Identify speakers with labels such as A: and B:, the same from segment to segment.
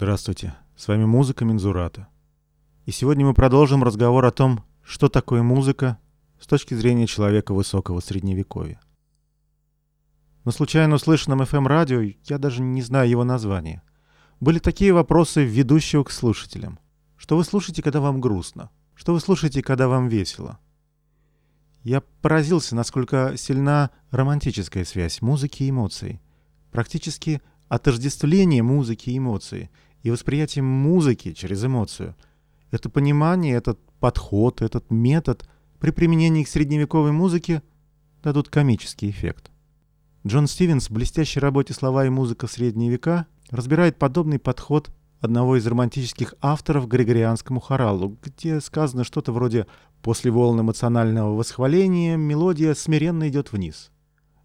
A: Здравствуйте, с вами музыка Мензурата. И сегодня мы продолжим разговор о том, что такое музыка с точки зрения человека высокого средневековья. На случайно услышанном FM-радио, я даже не знаю его названия, были такие вопросы ведущего к слушателям. Что вы слушаете, когда вам грустно? Что вы слушаете, когда вам весело? Я поразился, насколько сильна романтическая связь музыки и эмоций. Практически отождествление музыки и эмоций и восприятие музыки через эмоцию. Это понимание, этот подход, этот метод при применении к средневековой музыке дадут комический эффект. Джон Стивенс в блестящей работе «Слова и музыка средние века» разбирает подобный подход одного из романтических авторов Григорианскому хоралу, где сказано что-то вроде «после волн эмоционального восхваления мелодия смиренно идет вниз».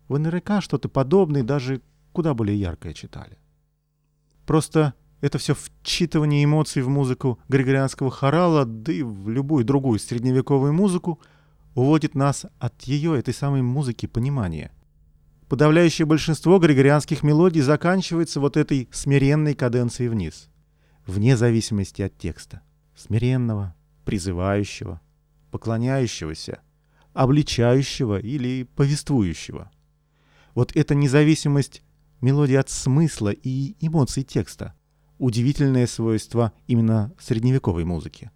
A: В НРК что-то подобное даже куда более яркое читали. Просто это все вчитывание эмоций в музыку григорианского хорала, да и в любую другую средневековую музыку, уводит нас от ее, этой самой музыки, понимания. Подавляющее большинство григорианских мелодий заканчивается вот этой смиренной каденцией вниз, вне зависимости от текста. Смиренного, призывающего, поклоняющегося, обличающего или повествующего. Вот эта независимость мелодии от смысла и эмоций текста – удивительное свойство именно средневековой музыки.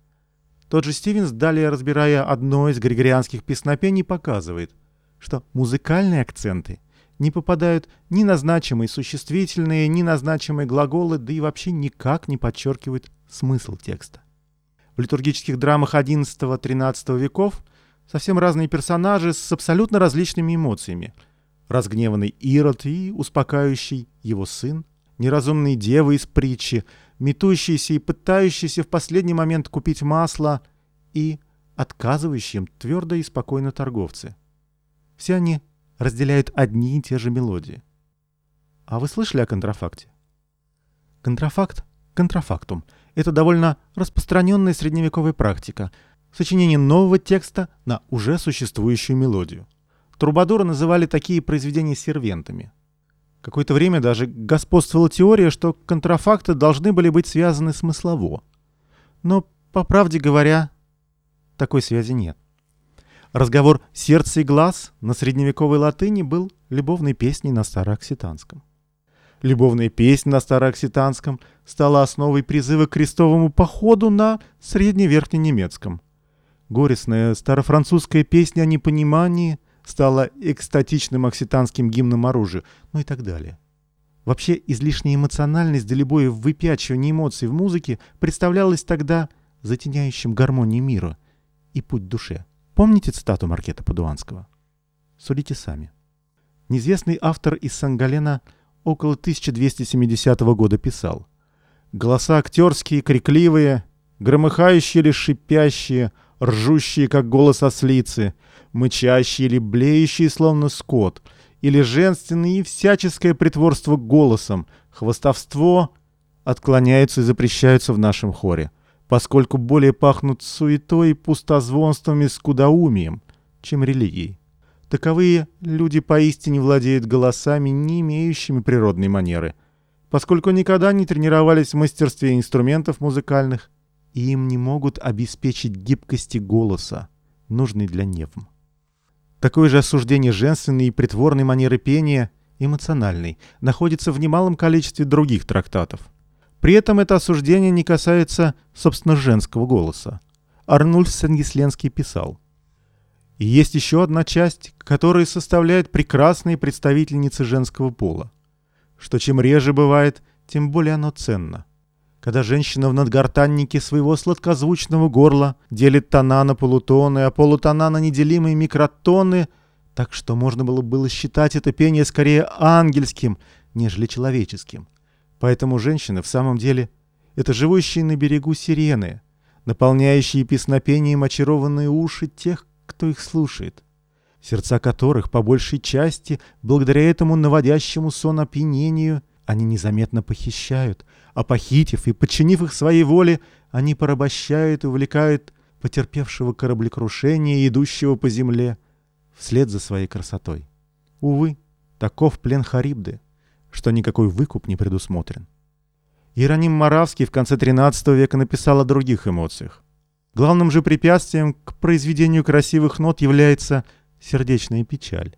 A: Тот же Стивенс, далее разбирая одно из григорианских песнопений, показывает, что музыкальные акценты не попадают ни на значимые существительные, ни на значимые глаголы, да и вообще никак не подчеркивают смысл текста. В литургических драмах XI-XIII веков совсем разные персонажи с абсолютно различными эмоциями. Разгневанный Ирод и успокаивающий его сын, неразумные девы из притчи, метущиеся и пытающиеся в последний момент купить масло и отказывающие им твердо и спокойно торговцы. Все они разделяют одни и те же мелодии. А вы слышали о контрафакте? Контрафакт, контрафактум – это довольно распространенная средневековая практика – сочинение нового текста на уже существующую мелодию. Трубадуры называли такие произведения сервентами – Какое-то время даже господствовала теория, что контрафакты должны были быть связаны смыслово. Но, по правде говоря, такой связи нет. Разговор «сердце и глаз» на средневековой латыни был любовной песней на староокситанском. Любовная песня на староокситанском стала основой призыва к крестовому походу на средневерхненемецком. Горестная старофранцузская песня о непонимании – стала экстатичным окситанским гимном оружия, ну и так далее. Вообще, излишняя эмоциональность да любое выпячивание эмоций в музыке представлялась тогда затеняющим гармонии мира и путь душе. Помните цитату Маркета Падуанского? Судите сами. Неизвестный автор из Сангалена около 1270 года писал «Голоса актерские, крикливые, громыхающие или шипящие, ржущие, как голос ослицы, мычащие или блеющие, словно скот, или женственное и всяческое притворство голосом, хвостовство отклоняются и запрещаются в нашем хоре, поскольку более пахнут суетой и пустозвонством и скудоумием, чем религией. Таковые люди поистине владеют голосами, не имеющими природной манеры, поскольку никогда не тренировались в мастерстве инструментов музыкальных, и им не могут обеспечить гибкости голоса, нужной для невм. Такое же осуждение женственной и притворной манеры пения, эмоциональной, находится в немалом количестве других трактатов. При этом это осуждение не касается, собственно, женского голоса. Арнульф Сенгисленский писал. И есть еще одна часть, которая составляет прекрасные представительницы женского пола. Что чем реже бывает, тем более оно ценно когда женщина в надгортаннике своего сладкозвучного горла делит тона на полутоны, а полутона на неделимые микротоны, так что можно было было считать это пение скорее ангельским, нежели человеческим. Поэтому женщины в самом деле — это живущие на берегу сирены, наполняющие песнопением очарованные уши тех, кто их слушает, сердца которых по большей части, благодаря этому наводящему сон опьянению, они незаметно похищают, а похитив и подчинив их своей воле, они порабощают и увлекают потерпевшего кораблекрушение, идущего по земле, вслед за своей красотой. Увы, таков плен Харибды, что никакой выкуп не предусмотрен. Иероним Моравский в конце XIII века написал о других эмоциях. Главным же препятствием к произведению красивых нот является сердечная печаль.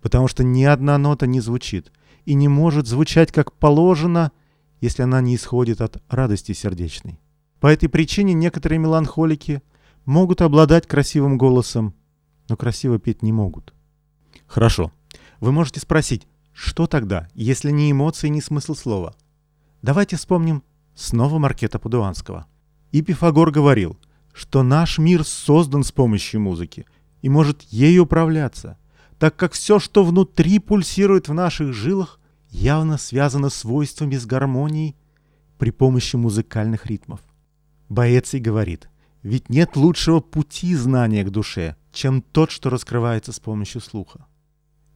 A: Потому что ни одна нота не звучит и не может звучать как положено, если она не исходит от радости сердечной. По этой причине некоторые меланхолики могут обладать красивым голосом, но красиво петь не могут. Хорошо. Вы можете спросить, что тогда, если не эмоции, не смысл слова? Давайте вспомним снова Маркета Падуанского. И Пифагор говорил, что наш мир создан с помощью музыки и может ею управляться, так как все, что внутри пульсирует в наших жилах, явно связано свойствами с гармонией при помощи музыкальных ритмов. Боэций говорит, ведь нет лучшего пути знания к душе, чем тот, что раскрывается с помощью слуха.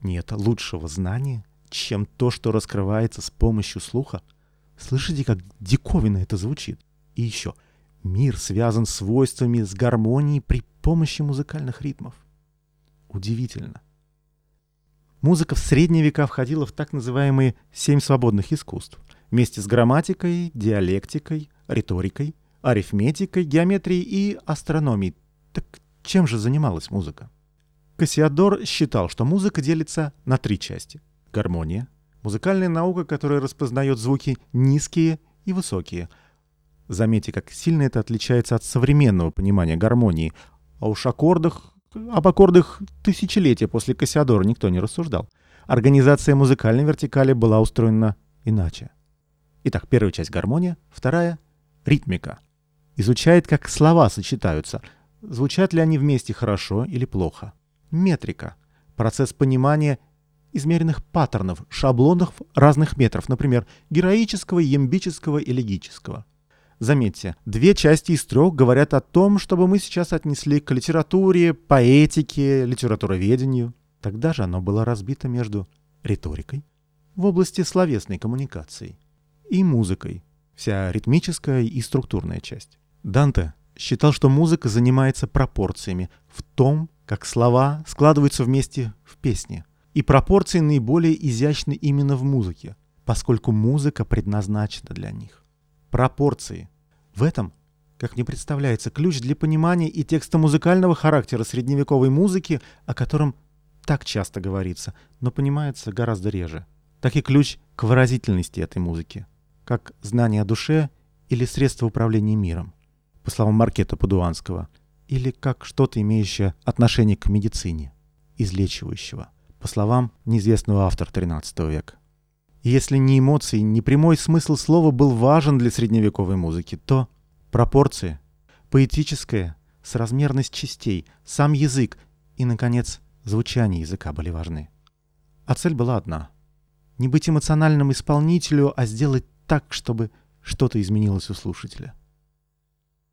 A: Нет лучшего знания, чем то, что раскрывается с помощью слуха. Слышите, как диковинно это звучит? И еще, мир связан свойствами с гармонией при помощи музыкальных ритмов. Удивительно. Музыка в средние века входила в так называемые семь свободных искусств, вместе с грамматикой, диалектикой, риторикой, арифметикой, геометрией и астрономией. Так чем же занималась музыка? Кассиадор считал, что музыка делится на три части. Гармония — музыкальная наука, которая распознает звуки низкие и высокие. Заметьте, как сильно это отличается от современного понимания гармонии. А уж аккордах, об аккордах тысячелетия после Кассиадора никто не рассуждал. Организация музыкальной вертикали была устроена иначе. Итак, первая часть — гармония, вторая — ритмика. Изучает, как слова сочетаются, звучат ли они вместе хорошо или плохо. Метрика — процесс понимания измеренных паттернов, шаблонов разных метров, например, героического, ямбического и легического. Заметьте, две части из трех говорят о том, чтобы мы сейчас отнесли к литературе, поэтике, литературоведению. Тогда же оно было разбито между риторикой в области словесной коммуникации и музыкой, вся ритмическая и структурная часть. Данте считал, что музыка занимается пропорциями в том, как слова складываются вместе в песне. И пропорции наиболее изящны именно в музыке, поскольку музыка предназначена для них. Пропорции. В этом, как мне представляется, ключ для понимания и текста музыкального характера средневековой музыки, о котором так часто говорится, но понимается гораздо реже. Так и ключ к выразительности этой музыки, как знание о душе или средство управления миром, по словам Маркета Падуанского, или как что-то имеющее отношение к медицине, излечивающего – по словам неизвестного автора XIII века. И если ни эмоции, ни прямой смысл слова был важен для средневековой музыки, то пропорции, поэтическая, соразмерность частей, сам язык и, наконец, звучание языка были важны. А цель была одна — не быть эмоциональным исполнителю, а сделать так, чтобы что-то изменилось у слушателя —